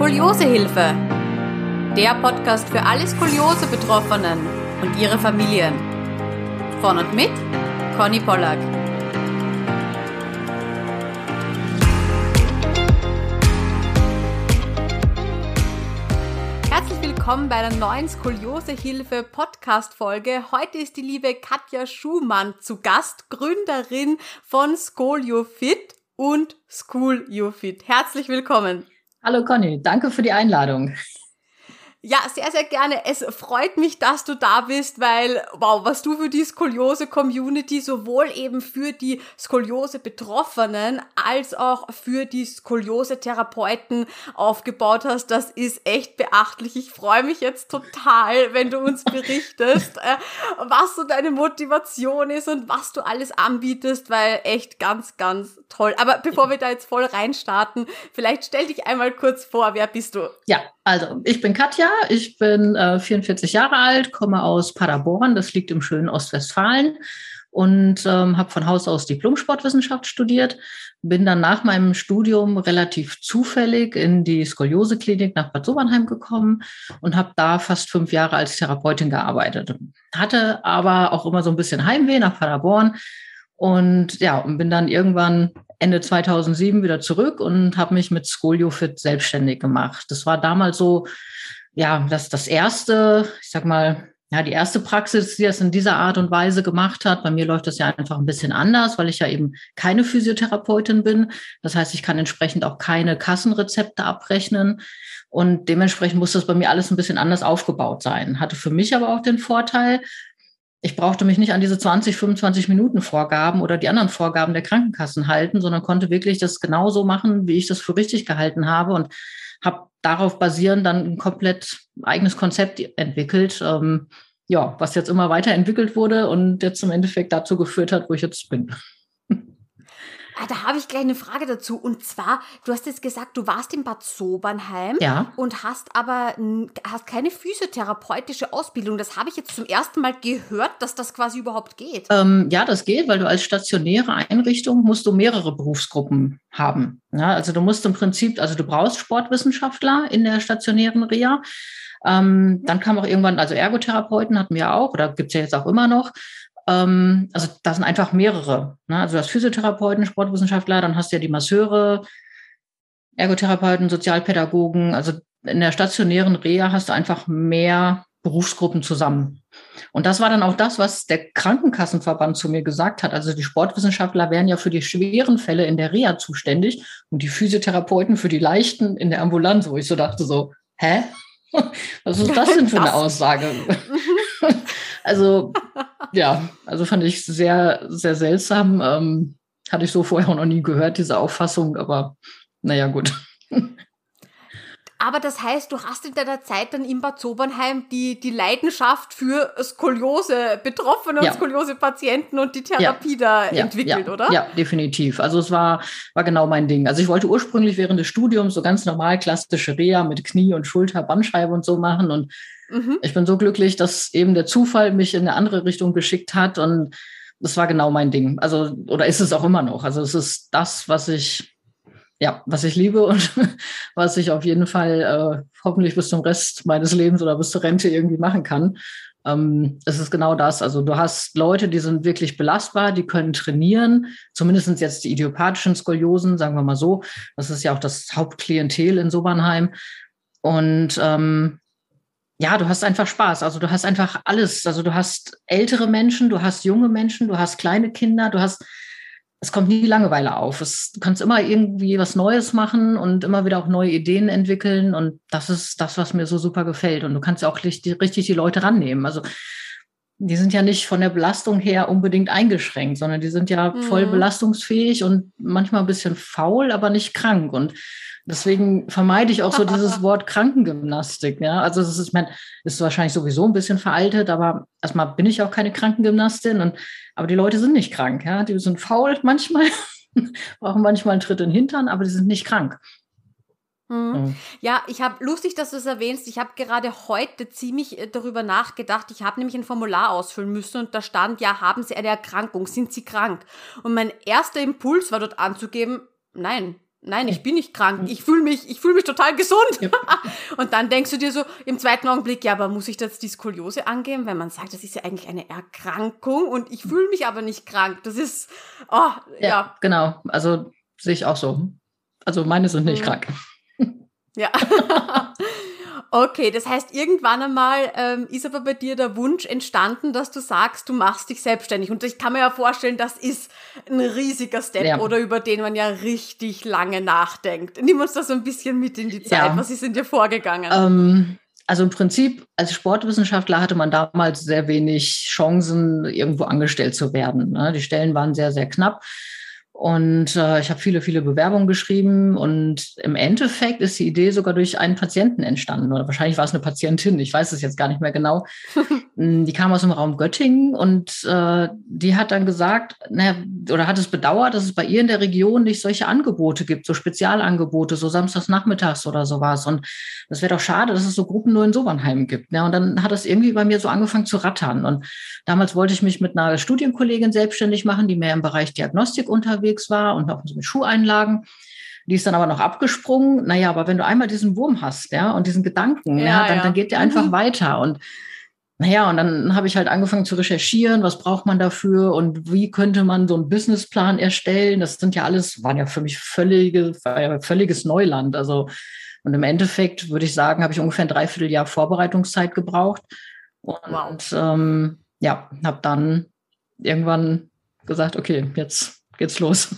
Skoliosehilfe. Der Podcast für alle Skoliose-Betroffenen und ihre Familien. Von und mit Conny Pollack. Herzlich willkommen bei einer neuen Skoliosehilfe Podcast Folge. Heute ist die liebe Katja Schumann zu Gast, Gründerin von SkolioFit und School You Fit. Herzlich willkommen. Hallo Conny, danke für die Einladung. Ja, sehr, sehr gerne. Es freut mich, dass du da bist, weil, wow, was du für die Skoliose-Community, sowohl eben für die Skoliose-Betroffenen als auch für die Skoliose-Therapeuten aufgebaut hast, das ist echt beachtlich. Ich freue mich jetzt total, wenn du uns berichtest, äh, was so deine Motivation ist und was du alles anbietest, weil echt ganz, ganz toll. Aber bevor wir da jetzt voll reinstarten, vielleicht stell dich einmal kurz vor, wer bist du? Ja, also ich bin Katja, ich bin äh, 44 Jahre alt, komme aus Paderborn, das liegt im schönen Ostwestfalen und ähm, habe von Haus aus Diplom-Sportwissenschaft studiert. Bin dann nach meinem Studium relativ zufällig in die Skoliose-Klinik nach Bad Sobernheim gekommen und habe da fast fünf Jahre als Therapeutin gearbeitet. Hatte aber auch immer so ein bisschen Heimweh nach Paderborn und ja, und bin dann irgendwann Ende 2007 wieder zurück und habe mich mit ScolioFit selbstständig gemacht. Das war damals so, ja, das, das erste, ich sag mal, ja, die erste Praxis, die das in dieser Art und Weise gemacht hat. Bei mir läuft das ja einfach ein bisschen anders, weil ich ja eben keine Physiotherapeutin bin. Das heißt, ich kann entsprechend auch keine Kassenrezepte abrechnen. Und dementsprechend muss das bei mir alles ein bisschen anders aufgebaut sein. Hatte für mich aber auch den Vorteil, ich brauchte mich nicht an diese 20, 25 Minuten Vorgaben oder die anderen Vorgaben der Krankenkassen halten, sondern konnte wirklich das genauso machen, wie ich das für richtig gehalten habe und habe darauf basierend dann ein komplett eigenes Konzept entwickelt, ähm, ja, was jetzt immer weiterentwickelt wurde und jetzt im Endeffekt dazu geführt hat, wo ich jetzt bin. Ah, da habe ich gleich eine Frage dazu. Und zwar, du hast jetzt gesagt, du warst in Bad Sobernheim ja. und hast aber hast keine physiotherapeutische Ausbildung. Das habe ich jetzt zum ersten Mal gehört, dass das quasi überhaupt geht. Ähm, ja, das geht, weil du als stationäre Einrichtung musst du mehrere Berufsgruppen haben. Ja, also du musst im Prinzip, also du brauchst Sportwissenschaftler in der stationären Reha. Ähm, dann kam auch irgendwann, also Ergotherapeuten hatten wir auch, oder gibt es ja jetzt auch immer noch. Ähm, also da sind einfach mehrere. Ne? Also du hast Physiotherapeuten, Sportwissenschaftler, dann hast du ja die Masseure, Ergotherapeuten, Sozialpädagogen. Also in der stationären Reha hast du einfach mehr Berufsgruppen zusammen. Und das war dann auch das, was der Krankenkassenverband zu mir gesagt hat. Also die Sportwissenschaftler wären ja für die schweren Fälle in der Reha zuständig und die Physiotherapeuten für die leichten in der Ambulanz, wo ich so dachte so, hä? Was ist das denn für eine Aussage? also ja, also fand ich sehr, sehr seltsam. Ähm, hatte ich so vorher auch noch nie gehört, diese Auffassung, aber naja, gut. Aber das heißt, du hast in deiner Zeit dann in Bad Sobernheim die, die Leidenschaft für Skoliose Betroffene ja. und Skoliose Patienten und die Therapie ja. da ja. entwickelt, oder? Ja, definitiv. Also es war, war genau mein Ding. Also ich wollte ursprünglich während des Studiums so ganz normal klassische Reha mit Knie und Schulter, Bandscheibe und so machen und Mhm. Ich bin so glücklich, dass eben der Zufall mich in eine andere Richtung geschickt hat und das war genau mein Ding. Also, oder ist es auch immer noch. Also es ist das, was ich, ja, was ich liebe und was ich auf jeden Fall äh, hoffentlich bis zum Rest meines Lebens oder bis zur Rente irgendwie machen kann. Ähm, es ist genau das. Also du hast Leute, die sind wirklich belastbar, die können trainieren, zumindest jetzt die idiopathischen Skoliosen, sagen wir mal so. Das ist ja auch das Hauptklientel in Sobernheim. Und ähm, ja, du hast einfach Spaß. Also du hast einfach alles. Also du hast ältere Menschen, du hast junge Menschen, du hast kleine Kinder, du hast, es kommt nie Langeweile auf. Es, du kannst immer irgendwie was Neues machen und immer wieder auch neue Ideen entwickeln. Und das ist das, was mir so super gefällt. Und du kannst ja auch richtig, richtig die Leute rannehmen. Also die sind ja nicht von der Belastung her unbedingt eingeschränkt, sondern die sind ja mhm. voll belastungsfähig und manchmal ein bisschen faul, aber nicht krank. Und Deswegen vermeide ich auch so dieses Wort Krankengymnastik. Ja, also das ist, mein, ist wahrscheinlich sowieso ein bisschen veraltet, aber erstmal bin ich auch keine Krankengymnastin und, aber die Leute sind nicht krank. Ja, die sind faul manchmal, brauchen manchmal einen Tritt in den Hintern, aber die sind nicht krank. Mhm. Ja, ich habe lustig, dass du es erwähnst. Ich habe gerade heute ziemlich äh, darüber nachgedacht. Ich habe nämlich ein Formular ausfüllen müssen und da stand ja, haben Sie eine Erkrankung? Sind Sie krank? Und mein erster Impuls war dort anzugeben, nein, nein, ich bin nicht krank, ich fühle mich, ich fühle mich total gesund. Ja. Und dann denkst du dir so im zweiten Augenblick, ja, aber muss ich das die Skoliose angeben, wenn man sagt, das ist ja eigentlich eine Erkrankung und ich fühle mich aber nicht krank. Das ist, oh, ja. ja. Genau, also sehe ich auch so. Also meine sind nicht mhm. krank. Ja. Okay, das heißt, irgendwann einmal ähm, ist aber bei dir der Wunsch entstanden, dass du sagst, du machst dich selbstständig. Und ich kann mir ja vorstellen, das ist ein riesiger Step ja. oder über den man ja richtig lange nachdenkt. Nimm uns da so ein bisschen mit in die Zeit. Ja. Was ist in dir vorgegangen? Ähm, also im Prinzip, als Sportwissenschaftler hatte man damals sehr wenig Chancen, irgendwo angestellt zu werden. Ne? Die Stellen waren sehr, sehr knapp. Und äh, ich habe viele, viele Bewerbungen geschrieben und im Endeffekt ist die Idee sogar durch einen Patienten entstanden. Oder wahrscheinlich war es eine Patientin, ich weiß es jetzt gar nicht mehr genau. Hm, die kam aus dem Raum Göttingen und äh, die hat dann gesagt, naja, oder hat es bedauert, dass es bei ihr in der Region nicht solche Angebote gibt, so Spezialangebote, so samstags nachmittags oder sowas. Und das wäre doch schade, dass es so Gruppen nur in Sobernheim gibt. Ja, und dann hat es irgendwie bei mir so angefangen zu rattern. Und damals wollte ich mich mit einer Studienkollegin selbstständig machen, die mehr im Bereich Diagnostik unterwegs war und auch mit Schuheinlagen. Die ist dann aber noch abgesprungen. Naja, aber wenn du einmal diesen Wurm hast, ja, und diesen Gedanken, ja, ja dann, ja. dann geht der einfach mhm. weiter. Und naja, und dann habe ich halt angefangen zu recherchieren, was braucht man dafür und wie könnte man so einen Businessplan erstellen. Das sind ja alles, waren ja für mich völlige, völliges Neuland. Also, und im Endeffekt würde ich sagen, habe ich ungefähr ein Dreivierteljahr Vorbereitungszeit gebraucht. Und wow. ähm, ja, habe dann irgendwann gesagt, okay, jetzt geht's los.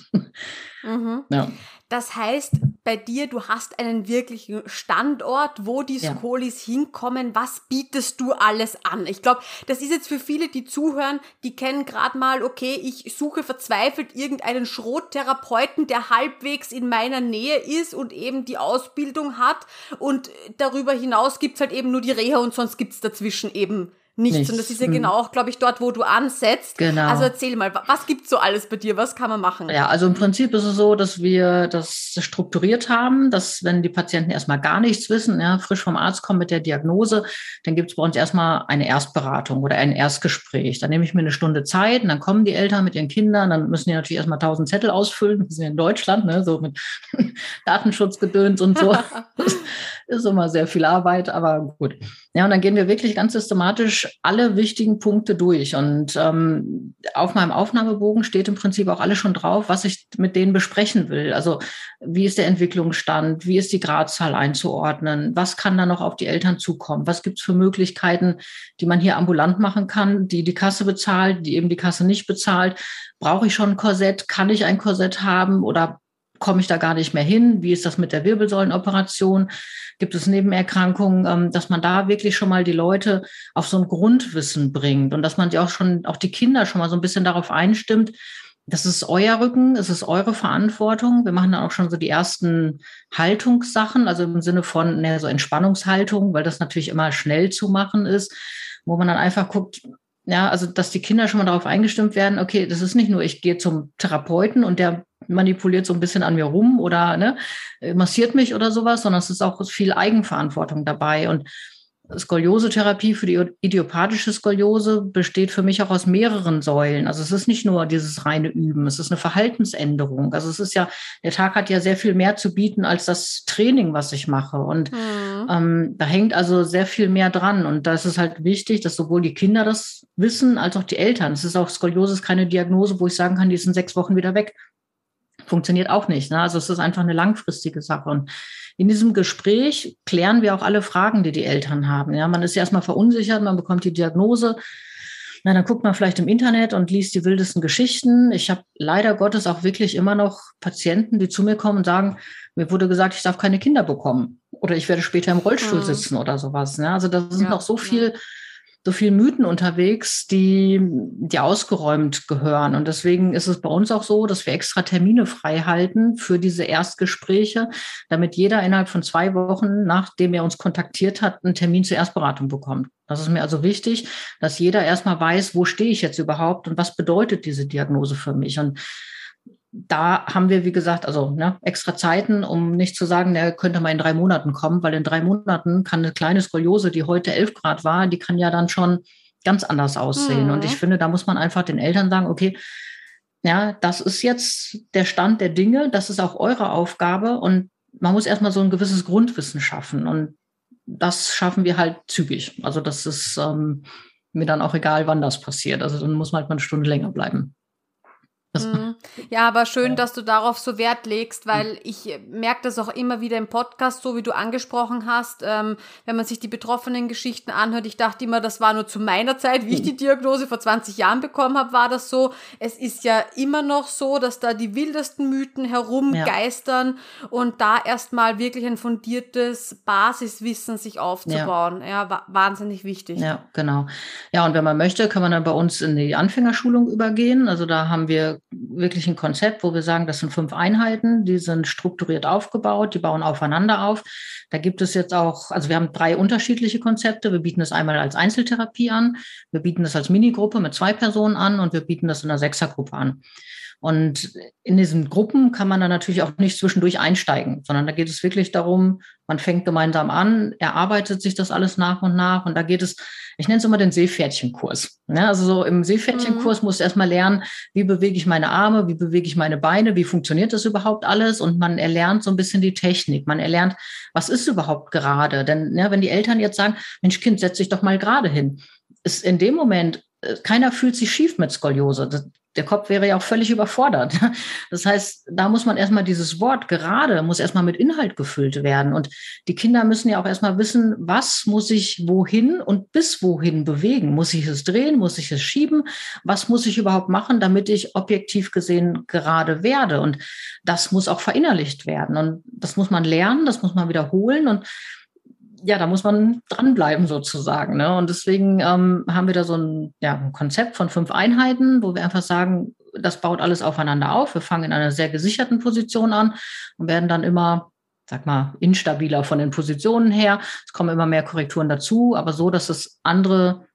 Mhm. Ja. Das heißt, bei dir, du hast einen wirklichen Standort, wo die Skolis ja. hinkommen. Was bietest du alles an? Ich glaube, das ist jetzt für viele, die zuhören, die kennen gerade mal, okay, ich suche verzweifelt irgendeinen Schrottherapeuten, der halbwegs in meiner Nähe ist und eben die Ausbildung hat. Und darüber hinaus gibt's halt eben nur die Reha und sonst gibt's dazwischen eben nichts. nichts. Und das ist ja hm. genau auch, glaube ich, dort, wo du ansetzt. Genau. Also erzähl mal, was gibt's so alles bei dir? Was kann man machen? Ja, also im Prinzip ist es so, dass wir das strukturiert haben, dass wenn die Patienten erstmal gar nichts wissen, ja, frisch vom Arzt kommen mit der Diagnose, dann gibt's bei uns erstmal eine Erstberatung oder ein Erstgespräch. Dann nehme ich mir eine Stunde Zeit und dann kommen die Eltern mit ihren Kindern, dann müssen die natürlich erstmal tausend Zettel ausfüllen. Wir sind ja in Deutschland, ne, so mit Datenschutzgedöns und so. ist immer sehr viel Arbeit, aber gut. Ja, und dann gehen wir wirklich ganz systematisch alle wichtigen Punkte durch. Und ähm, auf meinem Aufnahmebogen steht im Prinzip auch alles schon drauf, was ich mit denen besprechen will. Also wie ist der Entwicklungsstand, wie ist die Gradzahl einzuordnen, was kann da noch auf die Eltern zukommen, was gibt es für Möglichkeiten, die man hier ambulant machen kann, die die Kasse bezahlt, die eben die Kasse nicht bezahlt. Brauche ich schon ein Korsett? Kann ich ein Korsett haben oder komme ich da gar nicht mehr hin? Wie ist das mit der Wirbelsäulenoperation? Gibt es Nebenerkrankungen, ähm, dass man da wirklich schon mal die Leute auf so ein Grundwissen bringt und dass man die auch schon, auch die Kinder schon mal so ein bisschen darauf einstimmt, das ist euer Rücken, es ist eure Verantwortung. Wir machen dann auch schon so die ersten Haltungssachen, also im Sinne von ne, so Entspannungshaltung, weil das natürlich immer schnell zu machen ist, wo man dann einfach guckt, ja, also dass die Kinder schon mal darauf eingestimmt werden, okay, das ist nicht nur, ich gehe zum Therapeuten und der manipuliert so ein bisschen an mir rum oder ne, massiert mich oder sowas, sondern es ist auch viel Eigenverantwortung dabei. Und Skoliose-Therapie für die idiopathische Skoliose besteht für mich auch aus mehreren Säulen. Also es ist nicht nur dieses reine Üben, es ist eine Verhaltensänderung. Also es ist ja, der Tag hat ja sehr viel mehr zu bieten als das Training, was ich mache. Und mhm. ähm, da hängt also sehr viel mehr dran. Und da ist es halt wichtig, dass sowohl die Kinder das wissen, als auch die Eltern. Es ist auch Skoliose ist keine Diagnose, wo ich sagen kann, die ist in sechs Wochen wieder weg. Funktioniert auch nicht. Ne? Also es ist einfach eine langfristige Sache. Und in diesem Gespräch klären wir auch alle Fragen, die die Eltern haben. Ja, man ist erstmal verunsichert, man bekommt die Diagnose. Na, dann guckt man vielleicht im Internet und liest die wildesten Geschichten. Ich habe leider Gottes auch wirklich immer noch Patienten, die zu mir kommen und sagen, mir wurde gesagt, ich darf keine Kinder bekommen oder ich werde später im Rollstuhl mhm. sitzen oder sowas. Ja, also da sind ja, noch so viel so viel Mythen unterwegs, die, die ausgeräumt gehören. Und deswegen ist es bei uns auch so, dass wir extra Termine frei halten für diese Erstgespräche, damit jeder innerhalb von zwei Wochen, nachdem er uns kontaktiert hat, einen Termin zur Erstberatung bekommt. Das ist mir also wichtig, dass jeder erstmal weiß, wo stehe ich jetzt überhaupt und was bedeutet diese Diagnose für mich. Und da haben wir, wie gesagt, also ne, extra Zeiten, um nicht zu sagen, der könnte mal in drei Monaten kommen, weil in drei Monaten kann eine kleine Skoliose, die heute elf Grad war, die kann ja dann schon ganz anders aussehen. Mhm. Und ich finde, da muss man einfach den Eltern sagen, okay, ja, das ist jetzt der Stand der Dinge, das ist auch eure Aufgabe und man muss erstmal so ein gewisses Grundwissen schaffen und das schaffen wir halt zügig. Also das ist ähm, mir dann auch egal, wann das passiert. Also dann muss man halt mal eine Stunde länger bleiben. Mhm. Ja, aber schön, ja. dass du darauf so Wert legst, weil ich merke das auch immer wieder im Podcast, so wie du angesprochen hast, ähm, wenn man sich die betroffenen Geschichten anhört. Ich dachte immer, das war nur zu meiner Zeit, wie ich die Diagnose vor 20 Jahren bekommen habe, war das so. Es ist ja immer noch so, dass da die wildesten Mythen herumgeistern ja. und da erstmal wirklich ein fundiertes Basiswissen sich aufzubauen. Ja, ja wahnsinnig wichtig. Ja, genau. Ja, und wenn man möchte, kann man dann bei uns in die Anfängerschulung übergehen. Also da haben wir wirklich ein Konzept, wo wir sagen, das sind fünf Einheiten, die sind strukturiert aufgebaut, die bauen aufeinander auf. Da gibt es jetzt auch, also wir haben drei unterschiedliche Konzepte. Wir bieten es einmal als Einzeltherapie an, wir bieten das als Minigruppe mit zwei Personen an und wir bieten das in einer Sechsergruppe an. Und in diesen Gruppen kann man dann natürlich auch nicht zwischendurch einsteigen, sondern da geht es wirklich darum, man fängt gemeinsam an, erarbeitet sich das alles nach und nach und da geht es, ich nenne es immer den Seepferdchenkurs. Ja, also so im Seepferdchenkurs mhm. musst du erstmal lernen, wie bewege ich meine Arme, wie bewege ich meine Beine, wie funktioniert das überhaupt alles und man erlernt so ein bisschen die Technik, man erlernt, was ist überhaupt gerade, denn ja, wenn die Eltern jetzt sagen, Mensch Kind, setz dich doch mal gerade hin, ist in dem Moment äh, keiner fühlt sich schief mit Skoliose der Kopf wäre ja auch völlig überfordert. Das heißt, da muss man erstmal dieses Wort gerade, muss erstmal mit Inhalt gefüllt werden. Und die Kinder müssen ja auch erstmal wissen, was muss ich wohin und bis wohin bewegen? Muss ich es drehen? Muss ich es schieben? Was muss ich überhaupt machen, damit ich objektiv gesehen gerade werde? Und das muss auch verinnerlicht werden. Und das muss man lernen, das muss man wiederholen. Und ja, da muss man dranbleiben sozusagen. Ne? Und deswegen ähm, haben wir da so ein, ja, ein Konzept von fünf Einheiten, wo wir einfach sagen, das baut alles aufeinander auf. Wir fangen in einer sehr gesicherten Position an und werden dann immer, sag mal, instabiler von den Positionen her. Es kommen immer mehr Korrekturen dazu, aber so, dass das andere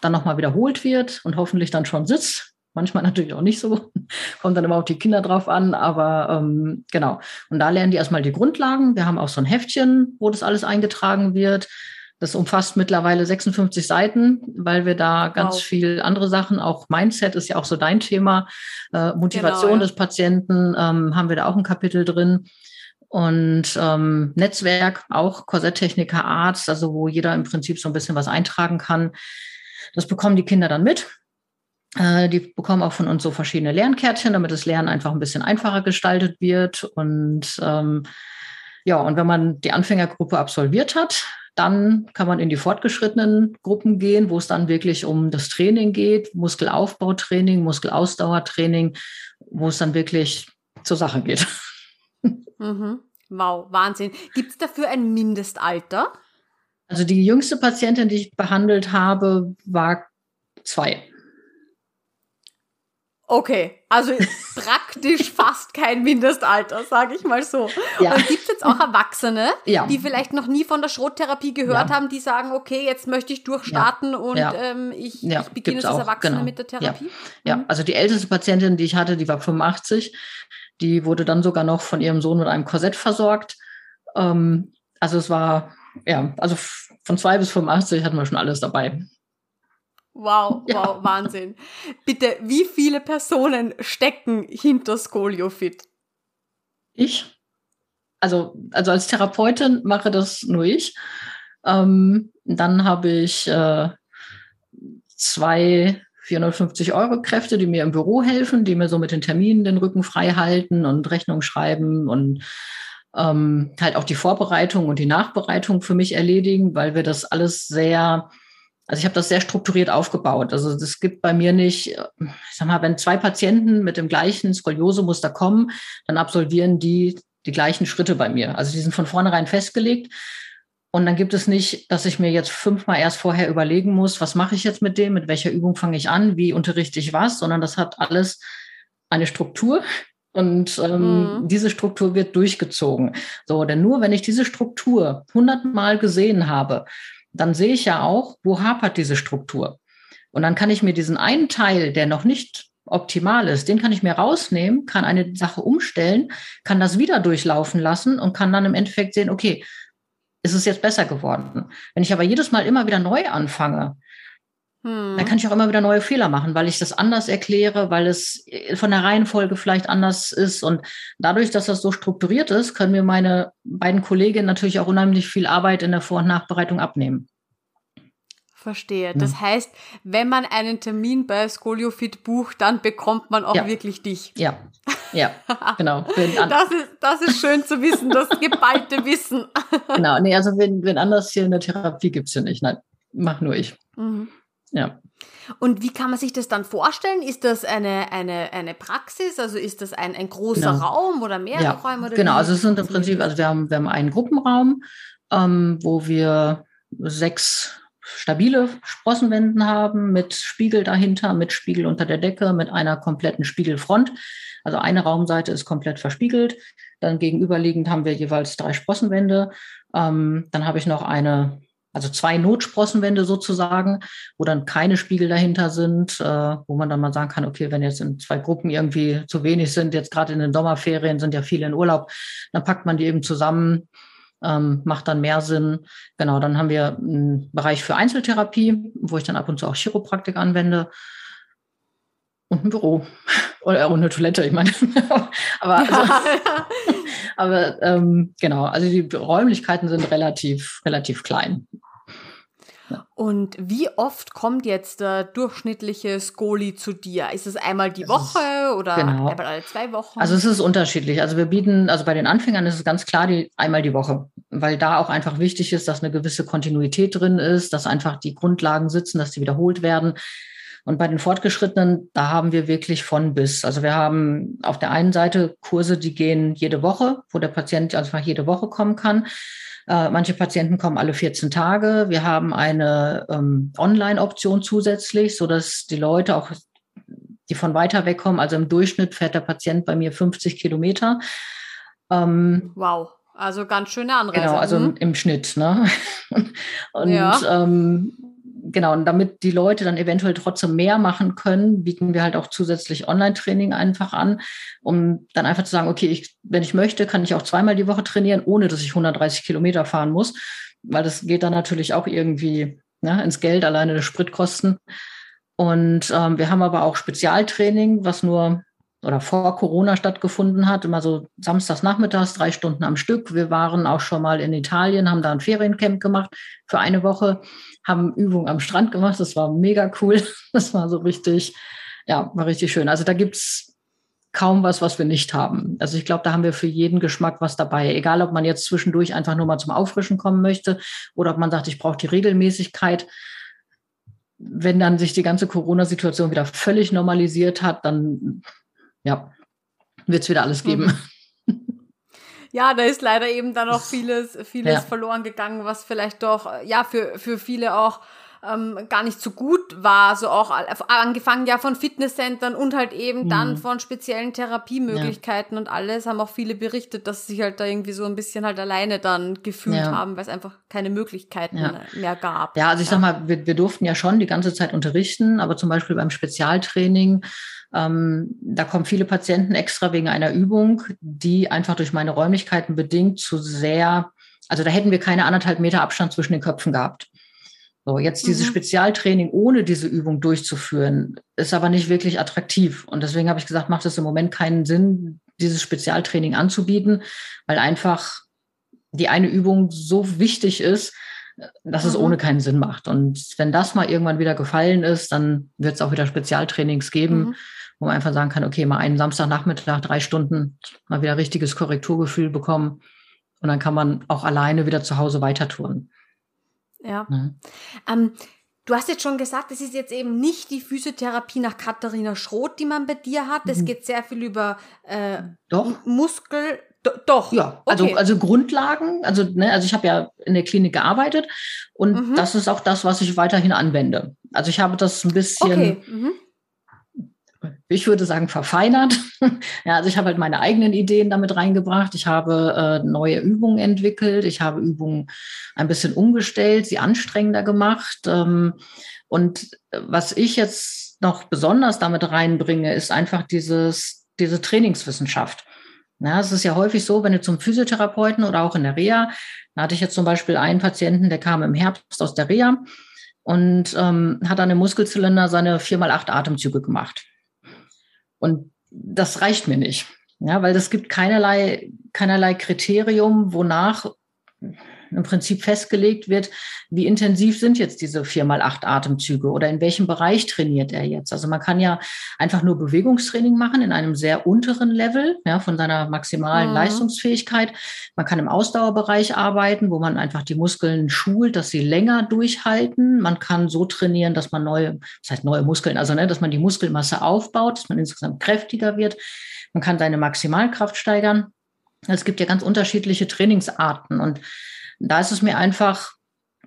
dann nochmal wiederholt wird und hoffentlich dann schon sitzt. Manchmal natürlich auch nicht so. Kommt dann immer auf die Kinder drauf an, aber ähm, genau. Und da lernen die erstmal die Grundlagen. Wir haben auch so ein Heftchen, wo das alles eingetragen wird. Das umfasst mittlerweile 56 Seiten, weil wir da ganz wow. viel andere Sachen, auch Mindset ist ja auch so dein Thema, äh, Motivation genau, ja. des Patienten, ähm, haben wir da auch ein Kapitel drin. Und ähm, Netzwerk, auch Korsetttechniker, Arzt, also wo jeder im Prinzip so ein bisschen was eintragen kann. Das bekommen die Kinder dann mit. Äh, die bekommen auch von uns so verschiedene Lernkärtchen, damit das Lernen einfach ein bisschen einfacher gestaltet wird. Und ähm, ja, und wenn man die Anfängergruppe absolviert hat, dann kann man in die fortgeschrittenen Gruppen gehen, wo es dann wirklich um das Training geht, Muskelaufbautraining, Muskelausdauertraining, wo es dann wirklich zur Sache geht. Mhm. Wow, Wahnsinn. Gibt es dafür ein Mindestalter? Also die jüngste Patientin, die ich behandelt habe, war zwei. Okay, also praktisch fast kein Mindestalter, sage ich mal so. Ja. Und gibt es jetzt auch Erwachsene, ja. die vielleicht noch nie von der Schrottherapie gehört ja. haben, die sagen, okay, jetzt möchte ich durchstarten und ähm, ich, ich, beginne jetzt als Erwachsene genau. mit der Therapie? Ja. Mhm. also die älteste Patientin, die ich hatte, die war 85. Die wurde dann sogar noch von ihrem Sohn mit einem Korsett versorgt. Ähm, also es war, ja, also von zwei bis 85 hatten wir schon alles dabei. Wow, ja. wow, Wahnsinn. Bitte, wie viele Personen stecken hinter Skoliofit? Ich. Also, also als Therapeutin mache das nur ich. Ähm, dann habe ich äh, zwei 450 Euro Kräfte, die mir im Büro helfen, die mir so mit den Terminen den Rücken frei halten und Rechnung schreiben und ähm, halt auch die Vorbereitung und die Nachbereitung für mich erledigen, weil wir das alles sehr also ich habe das sehr strukturiert aufgebaut. Also es gibt bei mir nicht, ich sag mal, wenn zwei Patienten mit dem gleichen Skoliosemuster kommen, dann absolvieren die die gleichen Schritte bei mir. Also die sind von vornherein festgelegt. Und dann gibt es nicht, dass ich mir jetzt fünfmal erst vorher überlegen muss, was mache ich jetzt mit dem, mit welcher Übung fange ich an, wie unterrichte ich was, sondern das hat alles eine Struktur. Und ähm, mhm. diese Struktur wird durchgezogen. So, denn nur wenn ich diese Struktur hundertmal gesehen habe, dann sehe ich ja auch, wo hapert diese Struktur. Und dann kann ich mir diesen einen Teil, der noch nicht optimal ist, den kann ich mir rausnehmen, kann eine Sache umstellen, kann das wieder durchlaufen lassen und kann dann im Endeffekt sehen, okay, ist es jetzt besser geworden. Wenn ich aber jedes Mal immer wieder neu anfange, Hm. Dann kann ich auch immer wieder neue Fehler machen, weil ich das anders erkläre, weil es von der Reihenfolge vielleicht anders ist. Und dadurch, dass das so strukturiert ist, können mir meine beiden Kolleginnen natürlich auch unheimlich viel Arbeit in der Vor- und Nachbereitung abnehmen. Verstehe. Das ja. heißt, wenn man einen Termin bei Scoliofit bucht, dann bekommt man auch ja. wirklich dich. Ja, ja, genau. das, ist, das ist schön zu wissen, das geballte Wissen. genau, nee, also wenn, wenn anders hier in der Therapie gibt es ja nicht. Nein, mach nur ich. Mhm. Ja. Und wie kann man sich das dann vorstellen? Ist das eine, eine, eine Praxis? Also ist das ein, ein großer genau. Raum oder mehrere ja, Räume? Oder genau, also es sind im Prinzip, also wir haben, wir haben einen Gruppenraum, ähm, wo wir sechs stabile Sprossenwänden haben, mit Spiegel dahinter, mit Spiegel unter der Decke, mit einer kompletten Spiegelfront. Also eine Raumseite ist komplett verspiegelt. Dann gegenüberliegend haben wir jeweils drei Sprossenwände. Ähm, dann habe ich noch eine, also zwei Notsprossenwände sozusagen, wo dann keine Spiegel dahinter sind, äh, wo man dann mal sagen kann, okay, wenn jetzt in zwei Gruppen irgendwie zu wenig sind, jetzt gerade in den Sommerferien sind ja viele in Urlaub, dann packt man die eben zusammen ähm, macht dann mehr Sinn. Genau, dann haben wir einen Bereich für Einzeltherapie, wo ich dann ab und zu auch Chiropraktik anwende. Und ein Büro oder und eine Toilette, ich meine. aber also, aber ähm, genau, also die Räumlichkeiten sind relativ, relativ klein. Und wie oft kommt jetzt der durchschnittliche Skoli zu dir? Ist es einmal die Woche oder genau. einmal alle zwei Wochen? Also es ist unterschiedlich. Also wir bieten, also bei den Anfängern ist es ganz klar die, einmal die Woche, weil da auch einfach wichtig ist, dass eine gewisse Kontinuität drin ist, dass einfach die Grundlagen sitzen, dass die wiederholt werden. Und bei den Fortgeschrittenen, da haben wir wirklich von bis. Also wir haben auf der einen Seite Kurse, die gehen jede Woche, wo der Patient einfach jede Woche kommen kann. Äh, manche Patienten kommen alle 14 Tage. Wir haben eine ähm, Online-Option zusätzlich, so dass die Leute auch, die von weiter weg kommen, also im Durchschnitt fährt der Patient bei mir 50 Kilometer. Ähm, wow. Also ganz schöne Anreise. Genau, also mhm. im Schnitt. Ne? Und ja. ähm, genau, und damit die Leute dann eventuell trotzdem mehr machen können, bieten wir halt auch zusätzlich Online-Training einfach an, um dann einfach zu sagen, okay, ich, wenn ich möchte, kann ich auch zweimal die Woche trainieren, ohne dass ich 130 Kilometer fahren muss, weil das geht dann natürlich auch irgendwie ne, ins Geld, alleine der Spritkosten. Und ähm, wir haben aber auch Spezialtraining, was nur oder vor Corona stattgefunden hat, immer so samstags nachmittags, drei Stunden am Stück. Wir waren auch schon mal in Italien, haben da ein Feriencamp gemacht für eine Woche, haben Übungen am Strand gemacht. Das war mega cool. Das war so richtig, ja, war richtig schön. Also da gibt's kaum was, was wir nicht haben. Also ich glaube, da haben wir für jeden Geschmack was dabei. Egal, ob man jetzt zwischendurch einfach nur mal zum Auffrischen kommen möchte oder ob man sagt, ich brauche die Regelmäßigkeit wenn dann sich die ganze Corona-Situation wieder völlig normalisiert hat, dann ja, wird es wieder alles geben. Mhm. Ja, da ist leider eben dann auch vieles, vieles ja. verloren gegangen, was vielleicht doch, ja, für, für viele auch ähm, gar nicht so gut war, so auch angefangen ja von Fitnesscentern und halt eben mhm. dann von speziellen Therapiemöglichkeiten ja. und alles, haben auch viele berichtet, dass sie sich halt da irgendwie so ein bisschen halt alleine dann gefühlt ja. haben, weil es einfach keine Möglichkeiten ja. mehr gab. Ja, also ich sag mal, wir, wir durften ja schon die ganze Zeit unterrichten, aber zum Beispiel beim Spezialtraining ähm, da kommen viele Patienten extra wegen einer Übung, die einfach durch meine Räumlichkeiten bedingt zu sehr, also da hätten wir keine anderthalb Meter Abstand zwischen den Köpfen gehabt. So, jetzt dieses mhm. Spezialtraining ohne diese Übung durchzuführen, ist aber nicht wirklich attraktiv. Und deswegen habe ich gesagt, macht es im Moment keinen Sinn, dieses Spezialtraining anzubieten, weil einfach die eine Übung so wichtig ist, dass mhm. es ohne keinen Sinn macht. Und wenn das mal irgendwann wieder gefallen ist, dann wird es auch wieder Spezialtrainings geben. Mhm wo man einfach sagen kann, okay, mal einen Samstagnachmittag, drei Stunden, mal wieder richtiges Korrekturgefühl bekommen. Und dann kann man auch alleine wieder zu Hause weiter tun. Ja. ja. Ähm, du hast jetzt schon gesagt, es ist jetzt eben nicht die Physiotherapie nach Katharina Schroth, die man bei dir hat. Es mhm. geht sehr viel über äh, Doch. Muskel. Do, doch. Ja, also, okay. also Grundlagen, also, ne, also ich habe ja in der Klinik gearbeitet und mhm. das ist auch das, was ich weiterhin anwende. Also ich habe das ein bisschen okay. mhm ich würde sagen, verfeinert. ja, also ich habe halt meine eigenen Ideen damit reingebracht. Ich habe äh, neue Übungen entwickelt. Ich habe Übungen ein bisschen umgestellt, sie anstrengender gemacht. Ähm, und was ich jetzt noch besonders damit reinbringe, ist einfach dieses, diese Trainingswissenschaft. Ja, es ist ja häufig so, wenn du zum Physiotherapeuten oder auch in der Reha, da hatte ich jetzt zum Beispiel einen Patienten, der kam im Herbst aus der Reha, und ähm, hat dann im Muskelzylinder seine 4x8 Atemzüge gemacht. Und das reicht mir nicht. Ja, weil es gibt keinerlei, keinerlei Kriterium, wonach im Prinzip festgelegt wird, wie intensiv sind jetzt diese vier mal acht Atemzüge oder in welchem Bereich trainiert er jetzt. Also man kann ja einfach nur Bewegungstraining machen in einem sehr unteren Level ja, von seiner maximalen mhm. Leistungsfähigkeit. Man kann im Ausdauerbereich arbeiten, wo man einfach die Muskeln schult, dass sie länger durchhalten. Man kann so trainieren, dass man neue, das heißt neue Muskeln, also ne, dass man die Muskelmasse aufbaut, dass man insgesamt kräftiger wird. Man kann seine Maximalkraft steigern. Es gibt ja ganz unterschiedliche Trainingsarten und da ist es mir einfach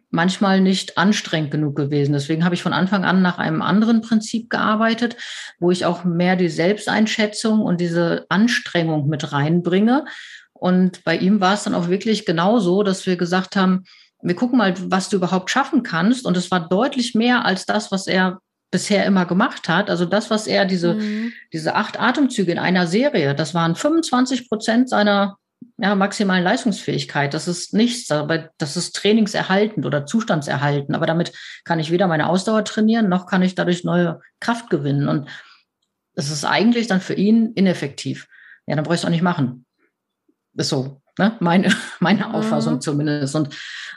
manchmal nicht anstrengend genug gewesen. Deswegen habe ich von Anfang an nach einem anderen Prinzip gearbeitet, wo ich auch mehr die Selbsteinschätzung und diese Anstrengung mit reinbringe. Und bei ihm war es dann auch wirklich genauso, dass wir gesagt haben, wir gucken mal, was du überhaupt schaffen kannst. Und es war deutlich mehr als das, was er bisher immer gemacht hat. Also das, was er, diese, mhm. diese acht Atemzüge in einer Serie, das waren 25 Prozent seiner ja, maximalen Leistungsfähigkeit. Das ist nichts, aber das ist trainingserhaltend oder zustandserhaltend. Aber damit kann ich weder meine Ausdauer trainieren, noch kann ich dadurch neue Kraft gewinnen. Und das ist eigentlich dann für ihn ineffektiv. Ja, dann brauche ich es auch nicht machen. Ist so, ne? meine, meine mhm. Auffassung zumindest. Und,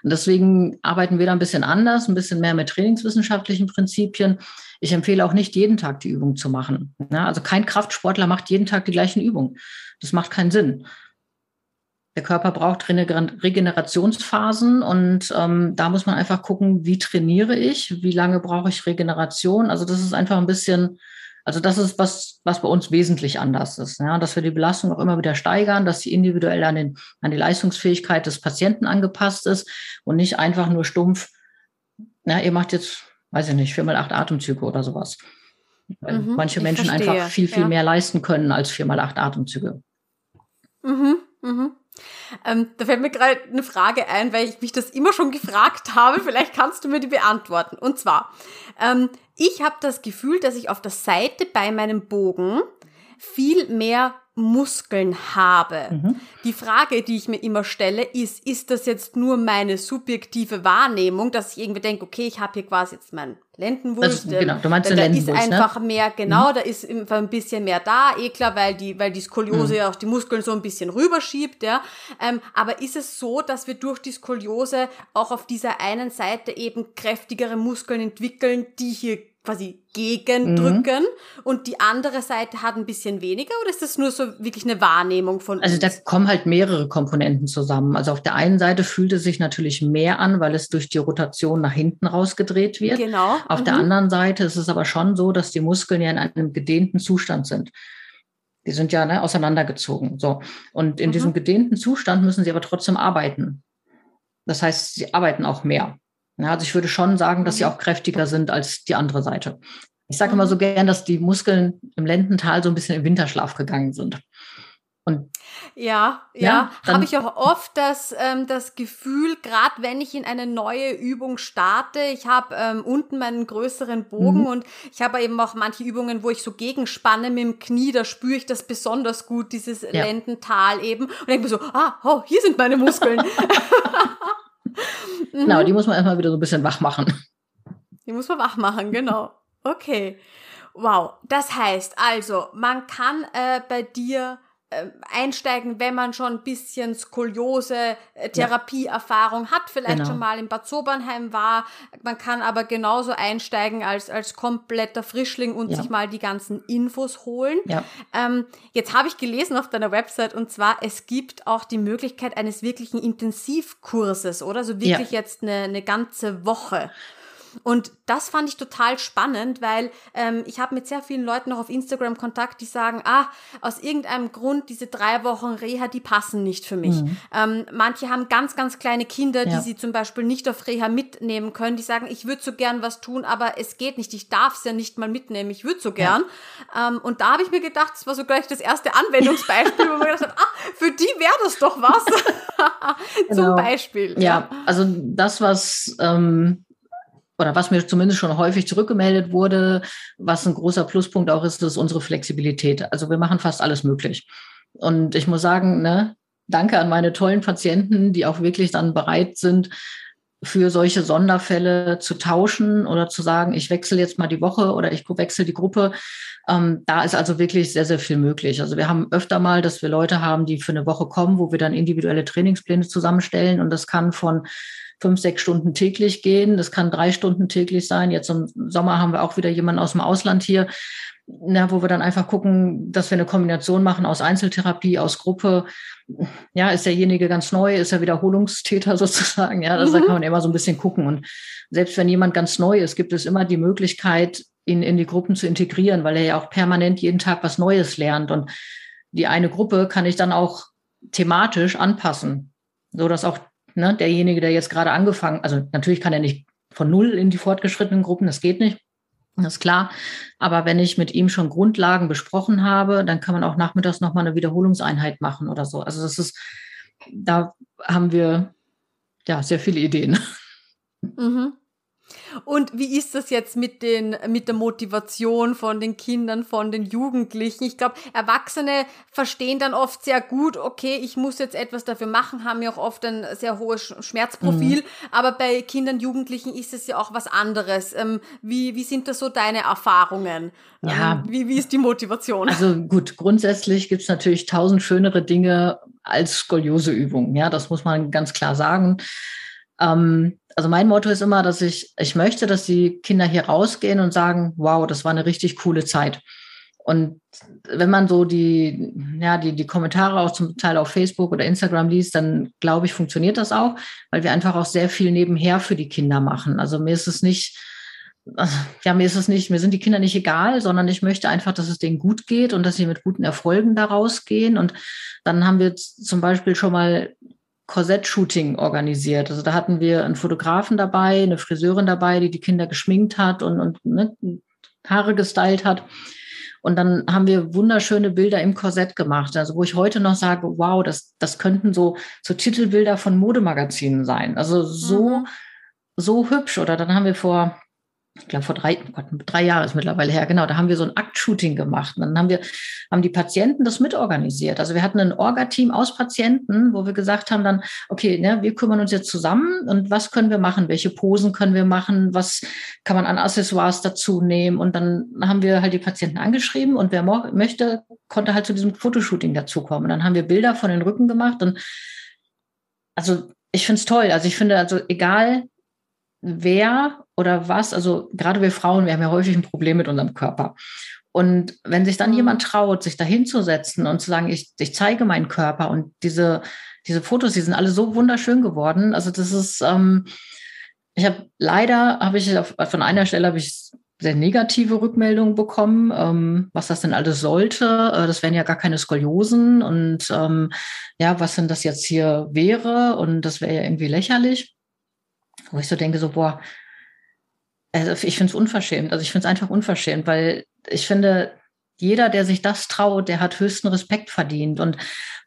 und deswegen arbeiten wir da ein bisschen anders, ein bisschen mehr mit trainingswissenschaftlichen Prinzipien. Ich empfehle auch nicht jeden Tag die Übung zu machen. Ja, also kein Kraftsportler macht jeden Tag die gleichen Übungen. Das macht keinen Sinn. Der Körper braucht Regenerationsphasen und ähm, da muss man einfach gucken, wie trainiere ich, wie lange brauche ich Regeneration. Also das ist einfach ein bisschen, also das ist was, was bei uns wesentlich anders ist, ja? dass wir die Belastung auch immer wieder steigern, dass sie individuell an, den, an die Leistungsfähigkeit des Patienten angepasst ist und nicht einfach nur stumpf, na, ihr macht jetzt, weiß ich nicht, viermal acht Atemzüge oder sowas. Weil mhm, manche Menschen verstehe. einfach viel, viel ja. mehr leisten können als viermal acht Atemzüge. Mhm, mhm. Ähm, da fällt mir gerade eine Frage ein, weil ich mich das immer schon gefragt habe. Vielleicht kannst du mir die beantworten. Und zwar, ähm, ich habe das Gefühl, dass ich auf der Seite bei meinem Bogen viel mehr Muskeln habe. Mhm. Die Frage, die ich mir immer stelle, ist, ist das jetzt nur meine subjektive Wahrnehmung, dass ich irgendwie denke, okay, ich habe hier quasi jetzt meinen Lendenwulst. Also, genau, du meinst den Da ist ne? einfach ne? mehr, genau, mhm. da ist ein bisschen mehr da, eh klar, weil die, weil die Skoliose mhm. ja auch die Muskeln so ein bisschen rüberschiebt, ja. Ähm, aber ist es so, dass wir durch die Skoliose auch auf dieser einen Seite eben kräftigere Muskeln entwickeln, die hier quasi gegendrücken mhm. und die andere Seite hat ein bisschen weniger oder ist das nur so wirklich eine Wahrnehmung von also uns? Da kommen halt mehrere Komponenten zusammen. Also auf der einen Seite fühlt es sich natürlich mehr an, weil es durch die Rotation nach hinten rausgedreht wird. Genau. Auf mhm. der anderen Seite ist es aber schon so, dass die Muskeln ja in einem gedehnten Zustand sind. Die sind ja ne, auseinandergezogen. So. Und in mhm. diesem gedehnten Zustand müssen sie aber trotzdem arbeiten. Das heißt, sie arbeiten auch mehr. Ja, also ich würde schon sagen, dass sie mhm. auch kräftiger sind als die andere Seite. Ich sage immer so mhm. gern, dass die Muskeln im Lendental so ein bisschen im Winterschlaf gegangen sind. Und ja, ja, ja habe ich auch oft das, ähm, das Gefühl, gerade wenn ich in eine neue Übung starte, ich habe ähm, unten meinen größeren Bogen mhm. und ich habe eben auch manche Übungen, wo ich so gegenspanne mit dem Knie, da spüre ich das besonders gut, dieses ja. Lendental eben und denke mir so, ah, oh, hier sind meine Muskeln. Genau, die muss man erstmal wieder so ein bisschen wach machen. Die muss man wach machen, genau. Okay. Wow. Das heißt also, man kann äh, bei dir einsteigen, wenn man schon ein bisschen Skoliose, äh, Therapieerfahrung ja. hat, vielleicht genau. schon mal in Bad Sobernheim war. Man kann aber genauso einsteigen als, als kompletter Frischling und ja. sich mal die ganzen Infos holen. Ja. Ähm, jetzt habe ich gelesen auf deiner Website und zwar, es gibt auch die Möglichkeit eines wirklichen Intensivkurses, oder? Also wirklich jetzt eine, eine ganze Woche. Und das fand ich total spannend, weil ähm, ich habe mit sehr vielen Leuten noch auf Instagram Kontakt, die sagen, ah, aus irgendeinem Grund diese drei Wochen Reha, die passen nicht für mich. Mhm. Ähm, manche haben ganz, ganz kleine Kinder, ja. die sie zum Beispiel nicht auf Reha mitnehmen können, die sagen, ich würde so gern was tun, aber es geht nicht, ich darf es ja nicht mal mitnehmen, ich würde so gern. Ja. Ähm, und da habe ich mir gedacht, das war so gleich das erste Anwendungsbeispiel, wo man gedacht hat, ah, für die wäre das doch was. Zum genau. Beispiel. Ja, ja, also das, was ähm, oder was mir zumindest schon häufig zurückgemeldet wurde, was ein großer Pluspunkt auch ist, ist unsere Flexibilität. Also wir machen fast alles möglich. Und ich muss sagen, ne, danke an meine tollen Patienten, die auch wirklich dann bereit sind, für solche Sonderfälle zu tauschen oder zu sagen, ich wechsle jetzt mal die Woche oder ich wechsle die Gruppe. Ähm, da ist also wirklich sehr, sehr viel möglich. Also wir haben öfter mal, dass wir Leute haben, die für eine Woche kommen, wo wir dann individuelle Trainingspläne zusammenstellen und das kann von fünf, sechs Stunden täglich gehen. Das kann drei Stunden täglich sein. Jetzt im Sommer haben wir auch wieder jemanden aus dem Ausland hier, na, wo wir dann einfach gucken, dass wir eine Kombination machen aus Einzeltherapie, aus Gruppe. Ja, ist derjenige ganz neu, ist er Wiederholungstäter sozusagen. Ja, also mhm. da kann man immer so ein bisschen gucken. Und selbst wenn jemand ganz neu ist, gibt es immer die Möglichkeit, ihn in die Gruppen zu integrieren, weil er ja auch permanent jeden Tag was Neues lernt. Und die eine Gruppe kann ich dann auch thematisch anpassen, so dass auch ne, derjenige, der jetzt gerade angefangen, also natürlich kann er nicht von null in die fortgeschrittenen Gruppen, das geht nicht. Das ist klar. Aber wenn ich mit ihm schon Grundlagen besprochen habe, dann kann man auch nachmittags nochmal eine Wiederholungseinheit machen oder so. Also das ist, da haben wir ja sehr viele Ideen. Mhm. Und wie ist das jetzt mit, den, mit der Motivation von den Kindern, von den Jugendlichen? Ich glaube, Erwachsene verstehen dann oft sehr gut, okay, ich muss jetzt etwas dafür machen, haben ja auch oft ein sehr hohes Schmerzprofil. Mhm. Aber bei Kindern, Jugendlichen ist es ja auch was anderes. Ähm, wie, wie sind das so deine Erfahrungen? Ja. Ähm, wie, wie ist die Motivation? Also gut, grundsätzlich gibt es natürlich tausend schönere Dinge als Skolioseübungen. Ja, das muss man ganz klar sagen. Ähm, also mein Motto ist immer, dass ich, ich möchte, dass die Kinder hier rausgehen und sagen, wow, das war eine richtig coole Zeit. Und wenn man so die, ja, die, die Kommentare auch zum Teil auf Facebook oder Instagram liest, dann glaube ich, funktioniert das auch, weil wir einfach auch sehr viel nebenher für die Kinder machen. Also mir ist es nicht, ja, mir ist es nicht, mir sind die Kinder nicht egal, sondern ich möchte einfach, dass es denen gut geht und dass sie mit guten Erfolgen da rausgehen. Und dann haben wir zum Beispiel schon mal Korsett-Shooting organisiert. Also da hatten wir einen Fotografen dabei, eine Friseurin dabei, die die Kinder geschminkt hat und, und ne, Haare gestylt hat. Und dann haben wir wunderschöne Bilder im Korsett gemacht. Also wo ich heute noch sage, wow, das, das könnten so, so Titelbilder von Modemagazinen sein. Also so, mhm. so hübsch. Oder dann haben wir vor ich glaube vor drei, oh Gott, drei Jahren ist mittlerweile her, genau, da haben wir so ein Akt-Shooting gemacht. Und dann haben wir, haben die Patienten das mitorganisiert. Also wir hatten ein Orga-Team aus Patienten, wo wir gesagt haben dann, okay, ne, wir kümmern uns jetzt zusammen und was können wir machen? Welche Posen können wir machen? Was kann man an Accessoires dazu nehmen? Und dann haben wir halt die Patienten angeschrieben und wer möchte, konnte halt zu diesem Fotoshooting dazukommen. Und dann haben wir Bilder von den Rücken gemacht und also ich finde es toll. Also ich finde, also egal wer oder was, also gerade wir Frauen, wir haben ja häufig ein Problem mit unserem Körper. Und wenn sich dann mhm. jemand traut, sich da hinzusetzen und zu sagen, ich, ich zeige meinen Körper und diese, diese Fotos, die sind alle so wunderschön geworden. Also das ist, ähm, ich habe leider, habe ich von einer Stelle habe ich sehr negative Rückmeldungen bekommen, ähm, was das denn alles sollte. Äh, das wären ja gar keine Skoliosen und ähm, ja, was denn das jetzt hier wäre und das wäre ja irgendwie lächerlich. Wo ich so denke, so, boah, also ich finde es unverschämt. Also ich finde es einfach unverschämt, weil ich finde, jeder, der sich das traut, der hat höchsten Respekt verdient. Und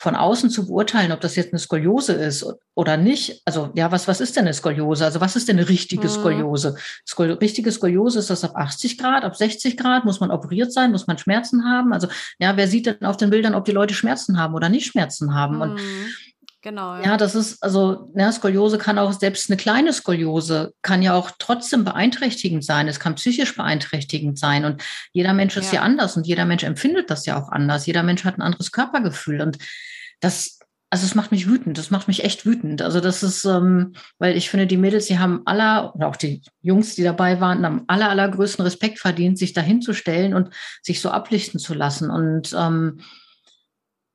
von außen zu beurteilen, ob das jetzt eine Skoliose ist oder nicht, also ja, was, was ist denn eine Skoliose? Also was ist denn eine richtige mhm. Skoliose? Skol richtige Skoliose ist das ab 80 Grad, ab 60 Grad? Muss man operiert sein? Muss man Schmerzen haben? Also ja, wer sieht denn auf den Bildern, ob die Leute Schmerzen haben oder nicht Schmerzen haben? Mhm. Und Genau. Ja. ja, das ist, also, ja, Skoliose kann auch, selbst eine kleine Skoliose kann ja auch trotzdem beeinträchtigend sein. Es kann psychisch beeinträchtigend sein. Und jeder Mensch ist ja. ja anders und jeder Mensch empfindet das ja auch anders. Jeder Mensch hat ein anderes Körpergefühl. Und das, also es macht mich wütend, das macht mich echt wütend. Also das ist, ähm, weil ich finde, die Mädels, die haben aller, oder auch die Jungs, die dabei waren, haben aller, allergrößten Respekt verdient, sich dahin zu stellen und sich so ablichten zu lassen. Und ähm,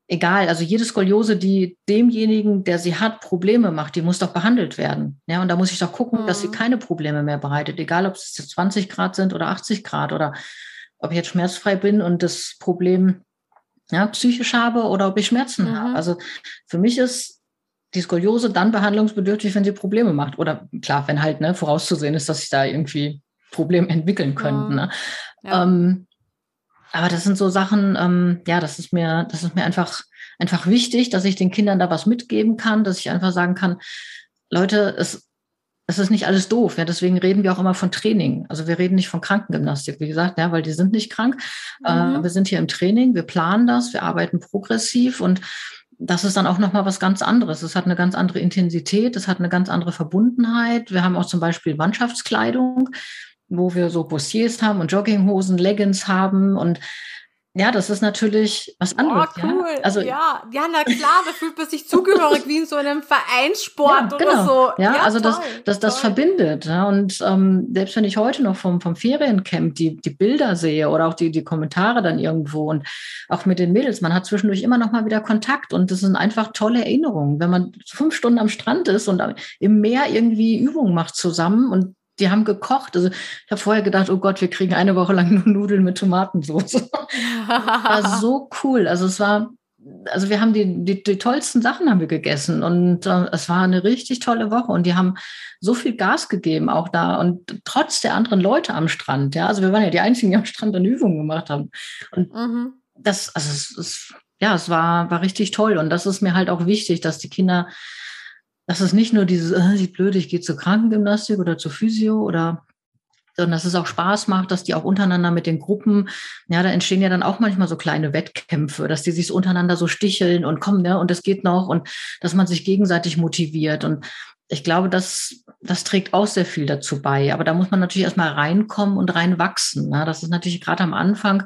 egal, also jede Skoliose, die demjenigen, der sie hat, Probleme macht, die muss doch behandelt werden. Ja, und da muss ich doch gucken, mhm. dass sie mhm. keine Probleme mehr bereitet, egal ob es jetzt 20 Grad sind oder 80 Grad oder ob ich jetzt schmerzfrei bin und das Problem ja, psychisch habe oder ob ich Schmerzen mhm. habe. Also für mich ist die Skoliose dann behandlungsbedürftig, wenn sie Probleme macht. Oder klar, wenn halt ne, vorauszusehen ist, dass sich da irgendwie Probleme entwickeln könnten. Mhm. Ne? Ja. Ähm, aber das sind so Sachen, ähm, ja, das ist mir, das ist mir einfach, einfach wichtig, dass ich den Kindern da was mitgeben kann, dass ich einfach sagen kann, Leute, es, es ist nicht alles doof. Ja, deswegen reden wir auch immer von Training. Also wir reden nicht von Krankengymnastik, wie gesagt, ja, weil die sind nicht krank. Äh, mhm. Äh, wir sind hier im Training, wir planen das, wir arbeiten progressiv und das ist dann auch nochmal was ganz anderes. Es hat eine ganz andere Intensität, es hat eine ganz andere Verbundenheit. Wir haben auch zum Beispiel Mannschaftskleidung, wo wir so Bossiers haben und Jogginghosen, Leggings haben und ja, das ist natürlich was anderes. Oh, cool. Ja? Also, ja, ja, na klar, da fühlt man sich zugehörig wie in so einem Vereinssport ja, genau. oder so. Ja, ja also toll, das, das, das verbindet. Ja? Und ähm, selbst wenn ich heute noch vom, vom Feriencamp die, die Bilder sehe oder auch die, die Kommentare dann irgendwo und auch mit den Mädels, man hat zwischendurch immer noch mal wieder Kontakt und das sind einfach tolle Erinnerungen. Wenn man fünf Stunden am Strand ist und im Meer irgendwie Übungen macht zusammen und die haben gekocht. Also ich habe vorher gedacht, oh Gott, wir kriegen eine Woche lang nur Nudeln mit Tomatensauce. war so cool. Also es war, also wir haben die, die, die tollsten Sachen haben wir gegessen und äh, es war eine richtig tolle Woche und die haben so viel Gas gegeben auch da und trotz der anderen Leute am Strand. Ja, also wir waren ja die einzigen, die am Strand eine Übung gemacht haben. Und mhm. das, also es, es, ja, es war, war richtig toll und das ist mir halt auch wichtig, dass die Kinder dass es nicht nur dieses, äh, die blöde, ich gehe zur Krankengymnastik oder zur Physio oder sondern dass es auch Spaß macht, dass die auch untereinander mit den Gruppen, ja, da entstehen ja dann auch manchmal so kleine Wettkämpfe, dass die sich untereinander so sticheln und kommen, ne, und es geht noch und dass man sich gegenseitig motiviert. Und ich glaube, das, das trägt auch sehr viel dazu bei. Aber da muss man natürlich erstmal reinkommen und reinwachsen. Ne? Das ist natürlich gerade am Anfang,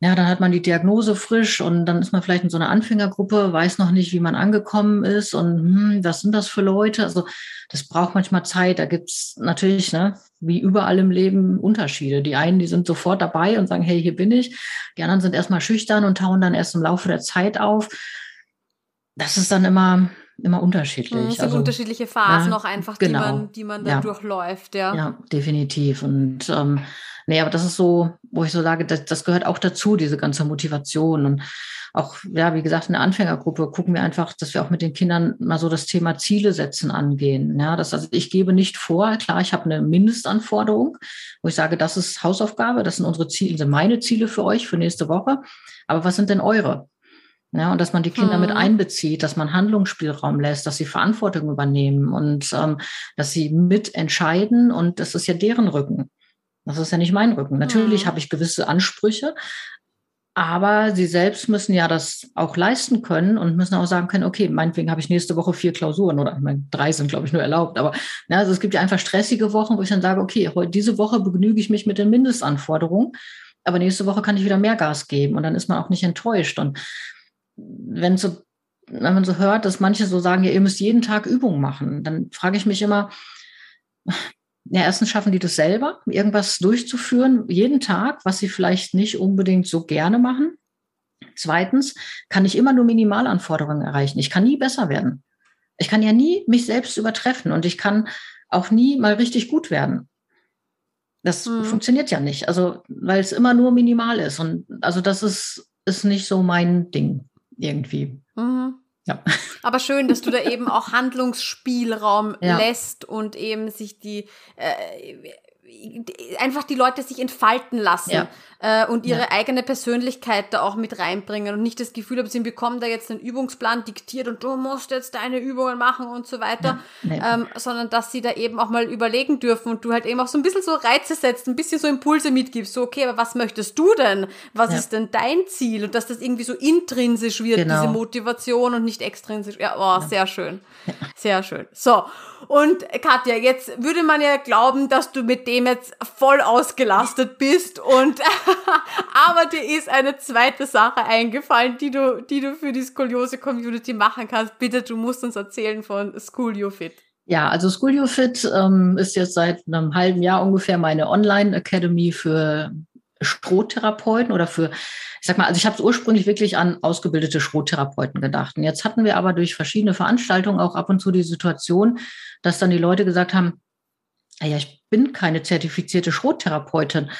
ja, dann hat man die Diagnose frisch und dann ist man vielleicht in so einer Anfängergruppe, weiß noch nicht, wie man angekommen ist und hm, was sind das für Leute? Also das braucht manchmal Zeit. Da gibt's natürlich, ne, wie überall im Leben, Unterschiede. Die einen, die sind sofort dabei und sagen, hey, hier bin ich. Die anderen sind erstmal schüchtern und tauen dann erst im Laufe der Zeit auf. Das ist dann immer, immer unterschiedlich. Es sind also, unterschiedliche Phasen ja, auch einfach, genau. die man, die man dann ja. durchläuft, ja. Ja, definitiv. Und ähm, Nee, aber das ist so, wo ich so sage, das, das gehört auch dazu, diese ganze Motivation. Und auch, ja, wie gesagt, in der Anfängergruppe gucken wir einfach, dass wir auch mit den Kindern mal so das Thema Ziele setzen angehen. Ja, das, also ich gebe nicht vor, klar, ich habe eine Mindestanforderung, wo ich sage, das ist Hausaufgabe, das sind unsere Ziele, sind meine Ziele für euch für nächste Woche. Aber was sind denn eure? Ja, und dass man die Kinder hm. mit einbezieht, dass man Handlungsspielraum lässt, dass sie Verantwortung übernehmen und ähm, dass sie mitentscheiden und das ist ja deren Rücken. Das ist ja nicht mein Rücken. Natürlich mhm. habe ich gewisse Ansprüche, aber sie selbst müssen ja das auch leisten können und müssen auch sagen können, okay, meinetwegen habe ich nächste Woche vier Klausuren oder ich meine, drei sind, glaube ich, nur erlaubt. Aber ja, also es gibt ja einfach stressige Wochen, wo ich dann sage, okay, heute, diese Woche begnüge ich mich mit den Mindestanforderungen, aber nächste Woche kann ich wieder mehr Gas geben und dann ist man auch nicht enttäuscht. Und wenn so, wenn man so hört, dass manche so sagen, ja, ihr müsst jeden Tag Übungen machen, dann frage ich mich immer, ja, erstens schaffen die das selber, irgendwas durchzuführen, jeden Tag, was sie vielleicht nicht unbedingt so gerne machen. Zweitens kann ich immer nur Minimalanforderungen erreichen. Ich kann nie besser werden. Ich kann ja nie mich selbst übertreffen und ich kann auch nie mal richtig gut werden. Das hm. funktioniert ja nicht. Also, weil es immer nur minimal ist. Und also das ist, ist nicht so mein Ding irgendwie. Mhm. Ja. Aber schön, dass du da eben auch Handlungsspielraum ja. lässt und eben sich die äh, einfach die Leute sich entfalten lassen ja. äh, und ihre ja. eigene Persönlichkeit da auch mit reinbringen und nicht das Gefühl haben, sie bekommen da jetzt einen Übungsplan diktiert und du musst jetzt deine Übungen machen und so weiter, ja. Ähm, sondern dass sie da eben auch mal überlegen dürfen und du halt eben auch so ein bisschen so Reize setzt, ein bisschen so Impulse mitgibst, so okay, aber was möchtest du denn? Was ist denn dein Ziel? Und dass das irgendwie so intrinsisch wird, genau. diese Motivation und nicht extrinsisch. Ja, oh, sehr schön. Sehr schön. So, und Katja, jetzt würde man ja glauben, dass du mit dem jetzt voll ausgelastet bist und aber dir ist eine zweite Sache eingefallen, die du, die du für die Skoliose-Community machen kannst. Bitte, du musst uns erzählen von School You Fit. Ja, also School You Fit ähm, ist jetzt seit einem halben Jahr ungefähr meine Online-Academy für Strohtherapeuten oder für, ich sag mal, also ich habe es ursprünglich wirklich an ausgebildete Strohtherapeuten gedacht. Und jetzt hatten wir aber durch verschiedene Veranstaltungen auch ab und zu die Situation, dass dann die Leute gesagt haben, ja, ich bin keine zertifizierte Schrottherapeutin,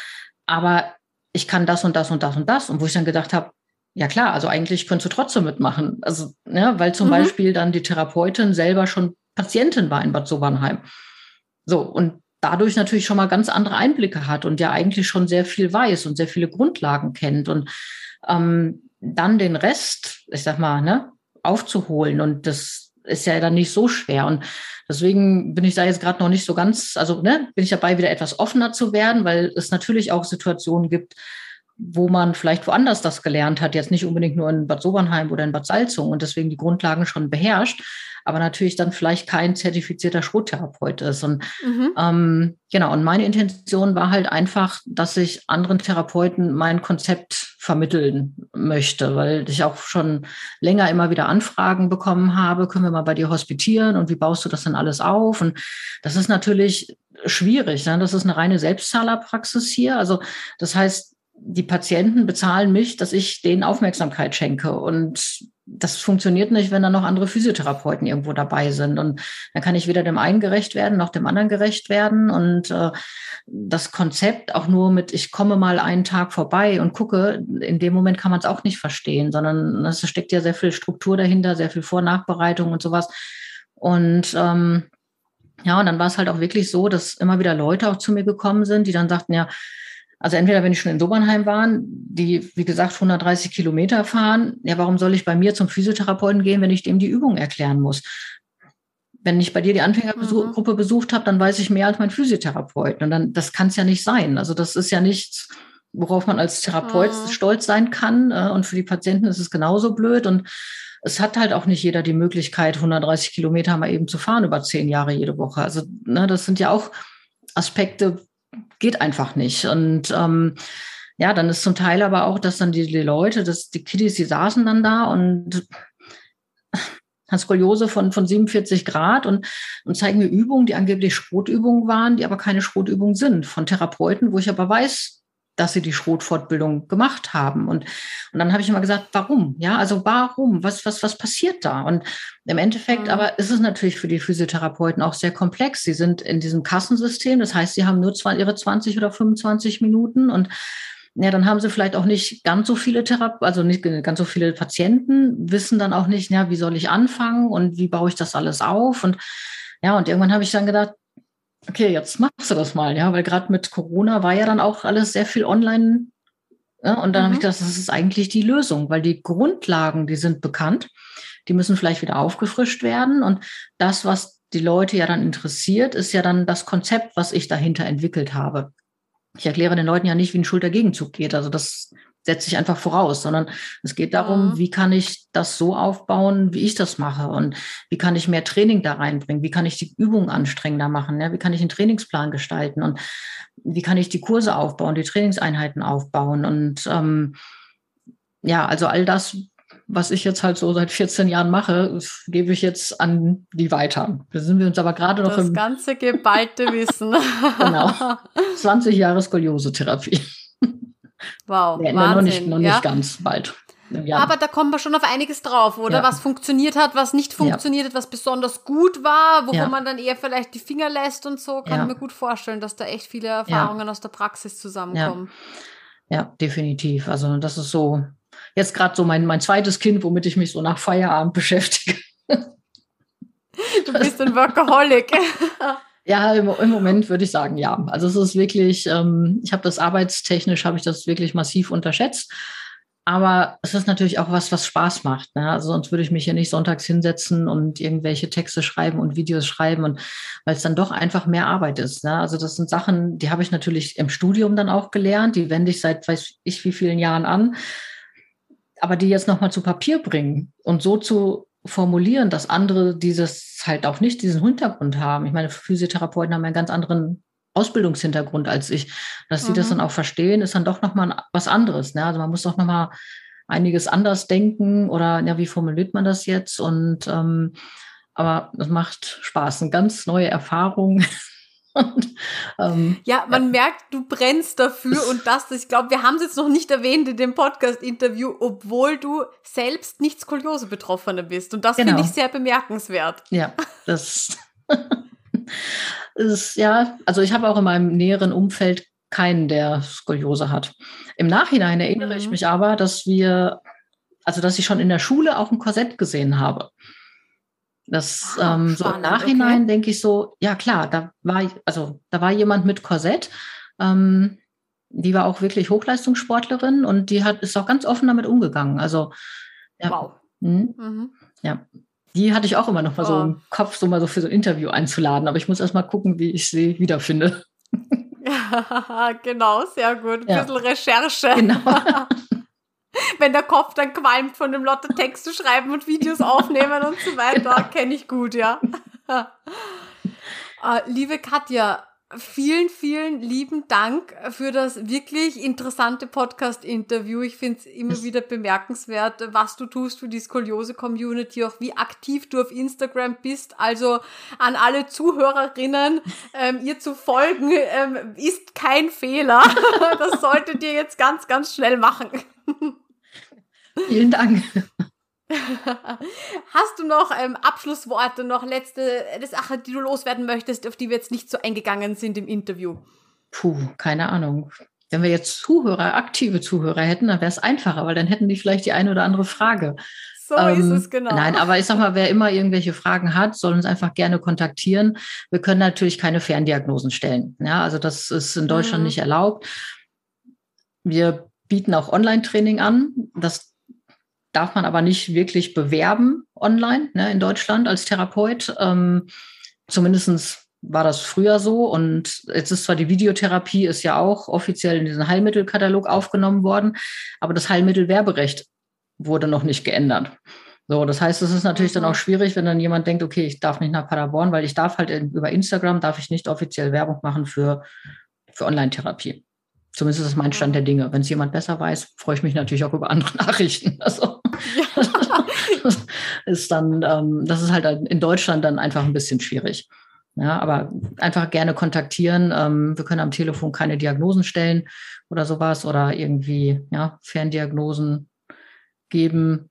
aber ich kann das und das und das und das. Und wo ich dann gedacht habe, ja klar, also eigentlich könntest du trotzdem mitmachen. Also, ja, weil zum mhm. Beispiel dann die Therapeutin selber schon Patientin war in Bad Sobernheim. So, und dadurch natürlich schon mal ganz andere Einblicke hat und ja eigentlich schon sehr viel weiß und sehr viele Grundlagen kennt. Und ähm, dann den Rest, ich sag mal, ne, aufzuholen. Und das ist ja dann nicht so schwer. Und deswegen bin ich da jetzt gerade noch nicht so ganz, also ne, bin ich dabei, wieder etwas offener zu werden, weil es natürlich auch Situationen gibt, wo man vielleicht woanders das gelernt hat, jetzt nicht unbedingt nur in Bad Sobernheim oder in Bad Salzung und deswegen die Grundlagen schon beherrscht, aber natürlich dann vielleicht kein zertifizierter Schrottherapeut ist. Und mhm. ähm, genau, und meine Intention war halt einfach, dass ich anderen Therapeuten mein Konzept vermitteln möchte, weil ich auch schon länger immer wieder Anfragen bekommen habe, können wir mal bei dir hospitieren und wie baust du das denn alles auf? Und das ist natürlich schwierig. Ne? Das ist eine reine Selbstzahlerpraxis hier. Also das heißt, die Patienten bezahlen mich, dass ich denen Aufmerksamkeit schenke. Und das funktioniert nicht, wenn da noch andere Physiotherapeuten irgendwo dabei sind. Und dann kann ich weder dem einen gerecht werden, noch dem anderen gerecht werden. Und äh, das Konzept auch nur mit, ich komme mal einen Tag vorbei und gucke, in dem Moment kann man es auch nicht verstehen, sondern es steckt ja sehr viel Struktur dahinter, sehr viel Vor- Nachbereitung und sowas. Und ähm, ja, und dann war es halt auch wirklich so, dass immer wieder Leute auch zu mir gekommen sind, die dann sagten, ja, also entweder wenn ich schon in Sobernheim waren, die, wie gesagt, 130 Kilometer fahren, ja, warum soll ich bei mir zum Physiotherapeuten gehen, wenn ich dem die Übung erklären muss? Wenn ich bei dir die Anfängergruppe mhm. besucht habe, dann weiß ich mehr als mein Physiotherapeut. Und dann, das kann es ja nicht sein. Also das ist ja nichts, worauf man als Therapeut mhm. stolz sein kann. Äh, und für die Patienten ist es genauso blöd. Und es hat halt auch nicht jeder die Möglichkeit, 130 Kilometer mal eben zu fahren über zehn Jahre jede Woche. Also ne, das sind ja auch Aspekte, geht einfach nicht. Und ähm, ja, dann ist zum Teil aber auch, dass dann die, die Leute, dass die Kiddies, die saßen dann da und hat Skoliose von, von 47 Grad und, und zeigen mir Übungen, die angeblich Schrotübungen waren, die aber keine Schrotübungen sind, von Therapeuten, wo ich aber weiß, dass sie die Schrotfortbildung gemacht haben. Und, und dann habe ich immer gesagt, warum? Ja, also warum? Was, was, was passiert da? Und im Endeffekt mhm. aber ist es natürlich für die Physiotherapeuten auch sehr komplex. Sie sind in diesem Kassensystem, das heißt, sie haben nur zwei, ihre 20 oder 25 Minuten und ja, dann haben sie vielleicht auch nicht ganz so viele Therapeuten, also nicht ganz so viele Patienten, wissen dann auch nicht, ja, wie soll ich anfangen und wie baue ich das alles auf? Und ja, und irgendwann habe ich dann gedacht, okay, jetzt machst du das mal, ja, weil gerade mit Corona war ja dann auch alles sehr viel online. Ja, und dann mhm. habe ich gedacht, das ist eigentlich die Lösung, weil die Grundlagen, die sind bekannt, die müssen vielleicht wieder aufgefrischt werden. Und das, was die Leute ja dann interessiert, ist ja dann das Konzept, was ich dahinter entwickelt habe. Ich erkläre den Leuten ja nicht, wie ein Schultergegenzug geht. Also das setze ich einfach voraus, sondern es geht darum, mhm. wie kann ich das so aufbauen, wie ich das mache und wie kann ich mehr Training da reinbringen, wie kann ich die Übungen anstrengender machen, ja? wie kann ich einen Trainingsplan gestalten und wie kann ich die Kurse aufbauen, die Trainingseinheiten aufbauen und ähm, ja, also all das, was ich jetzt halt so seit 14 Jahren mache, gebe ich jetzt an die weiter. Da sind wir uns aber gerade noch das im... Das ganze geballte Wissen. genau. 20 Jahre Skoliose-Therapie. Wow. Nee, Wahnsinn, noch nicht, noch ja? nicht ganz bald. Ja. Aber da kommen wir schon auf einiges drauf, oder? Ja. Was funktioniert hat, was nicht funktioniert hat, was besonders gut war, wo man dann eher vielleicht die Finger lässt und so. Kann ich mir gut vorstellen, dass da echt viele Erfahrungen aus der Praxis zusammenkommen. Ja. definitiv. Also das ist so jetzt gerade so mein, mein zweites Kind, womit ich mich so nach Feierabend beschäftige. Du bist ein Workaholic. Ja, im, Moment würde ich sagen, ja. Also es ist wirklich, ähm, ich habe das arbeitstechnisch, habe ich das wirklich massiv unterschätzt. Aber es ist natürlich auch was, was Spaß macht. Ne? Also sonst würde ich mich hier nicht sonntags hinsetzen und irgendwelche Texte schreiben und Videos schreiben und weil es dann doch einfach mehr Arbeit ist. Ne? Also das sind Sachen, die habe ich natürlich im Studium dann auch gelernt. Die wende ich seit weiß ich wie vielen Jahren an. Aber die jetzt nochmal zu Papier bringen und so zu formulieren, dass andere dieses halt auch nicht diesen Hintergrund haben. Ich meine, Physiotherapeuten haben einen ganz anderen Ausbildungshintergrund als ich. Dass sie mhm. das dann auch verstehen, ist dann doch nochmal was anderes. Ne? Also man muss doch nochmal einiges anders denken oder ja, wie formuliert man das jetzt? Und ähm, aber das macht Spaß, eine ganz neue Erfahrung. Und, ähm, ja, man ja. merkt, du brennst dafür und das, ich glaube, wir haben es jetzt noch nicht erwähnt in dem Podcast-Interview, obwohl du selbst nicht Skoliose-Betroffene bist. Und das genau. finde ich sehr bemerkenswert. Ja, das ist, ja, also ich habe auch in meinem näheren Umfeld keinen, der Skoliose hat. Im Nachhinein erinnere mhm. ich mich aber, dass wir, also dass ich schon in der Schule auch ein Korsett gesehen habe. Das ah, ähm, so im Nachhinein okay. denke ich so, ja klar, da war also da war jemand mit Korsett. Ähm, die war auch wirklich Hochleistungssportlerin und die hat ist auch ganz offen damit umgegangen. Also ja, wow. Hm, mhm. ja, die hatte ich auch immer noch mal oh. so im Kopf, so mal so für so ein Interview einzuladen. Aber ich muss erst mal gucken, wie ich sie wiederfinde. genau, sehr gut. Ein ja. bisschen Recherche. Genau. Wenn der Kopf dann qualmt von dem Lotte Texte schreiben und Videos aufnehmen und so weiter, genau. kenne ich gut, ja. uh, liebe Katja, Vielen, vielen lieben Dank für das wirklich interessante Podcast-Interview. Ich finde es immer wieder bemerkenswert, was du tust für die Skoliose-Community, auch wie aktiv du auf Instagram bist. Also an alle Zuhörerinnen, ähm, ihr zu folgen, ähm, ist kein Fehler. das solltet ihr jetzt ganz, ganz schnell machen. Vielen Dank. Hast du noch ähm, Abschlussworte, noch letzte Sache, die du loswerden möchtest, auf die wir jetzt nicht so eingegangen sind im Interview? Puh, keine Ahnung. Wenn wir jetzt Zuhörer, aktive Zuhörer hätten, dann wäre es einfacher, weil dann hätten die vielleicht die eine oder andere Frage. So ähm, ist es genau. Nein, aber ich sag mal, wer immer irgendwelche Fragen hat, soll uns einfach gerne kontaktieren. Wir können natürlich keine Ferndiagnosen stellen. Ja, also das ist in Deutschland mhm. nicht erlaubt. Wir bieten auch Online-Training an. Das darf man aber nicht wirklich bewerben online ne, in Deutschland als Therapeut. Ähm, Zumindest war das früher so. Und jetzt ist zwar die Videotherapie ist ja auch offiziell in diesen Heilmittelkatalog aufgenommen worden, aber das Heilmittelwerberecht wurde noch nicht geändert. So, das heißt, es ist natürlich dann auch mhm. schwierig, wenn dann jemand denkt, okay, ich darf nicht nach Paderborn, weil ich darf halt in, über Instagram darf ich nicht offiziell Werbung machen für, für Online-Therapie. Zumindest ist das mein Stand der Dinge. Wenn es jemand besser weiß, freue ich mich natürlich auch über andere Nachrichten. Also. Ist dann, ähm, das ist halt in Deutschland dann einfach ein bisschen schwierig. Ja, aber einfach gerne kontaktieren. Ähm, wir können am Telefon keine Diagnosen stellen oder sowas oder irgendwie ja, Ferndiagnosen geben.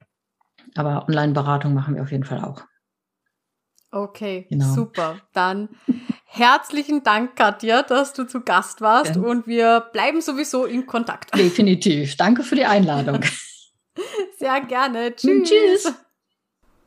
Aber Online-Beratung machen wir auf jeden Fall auch. Okay, genau. super. Dann herzlichen Dank, Katja, dass du zu Gast warst ja. und wir bleiben sowieso in Kontakt. Definitiv. Danke für die Einladung. Sehr gerne. Tschüss. Tschüss.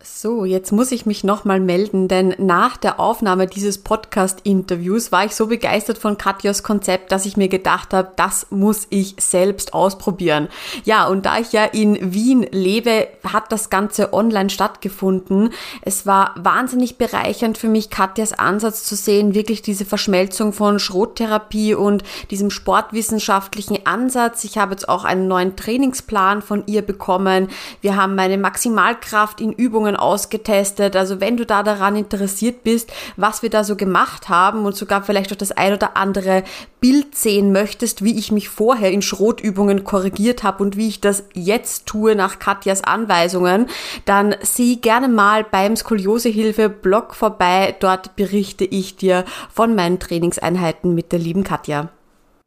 So, jetzt muss ich mich nochmal melden, denn nach der Aufnahme dieses Podcast-Interviews war ich so begeistert von Katjas Konzept, dass ich mir gedacht habe, das muss ich selbst ausprobieren. Ja, und da ich ja in Wien lebe, hat das Ganze online stattgefunden. Es war wahnsinnig bereichernd für mich, Katjas Ansatz zu sehen, wirklich diese Verschmelzung von Schrottherapie und diesem sportwissenschaftlichen Ansatz. Ich habe jetzt auch einen neuen Trainingsplan von ihr bekommen. Wir haben meine Maximalkraft in Übungen Übungen ausgetestet. Also wenn du da daran interessiert bist, was wir da so gemacht haben und sogar vielleicht auch das ein oder andere Bild sehen möchtest, wie ich mich vorher in Schrotübungen korrigiert habe und wie ich das jetzt tue nach Katjas Anweisungen, dann sieh gerne mal beim Skoliosehilfe Blog vorbei. Dort berichte ich dir von meinen Trainingseinheiten mit der lieben Katja.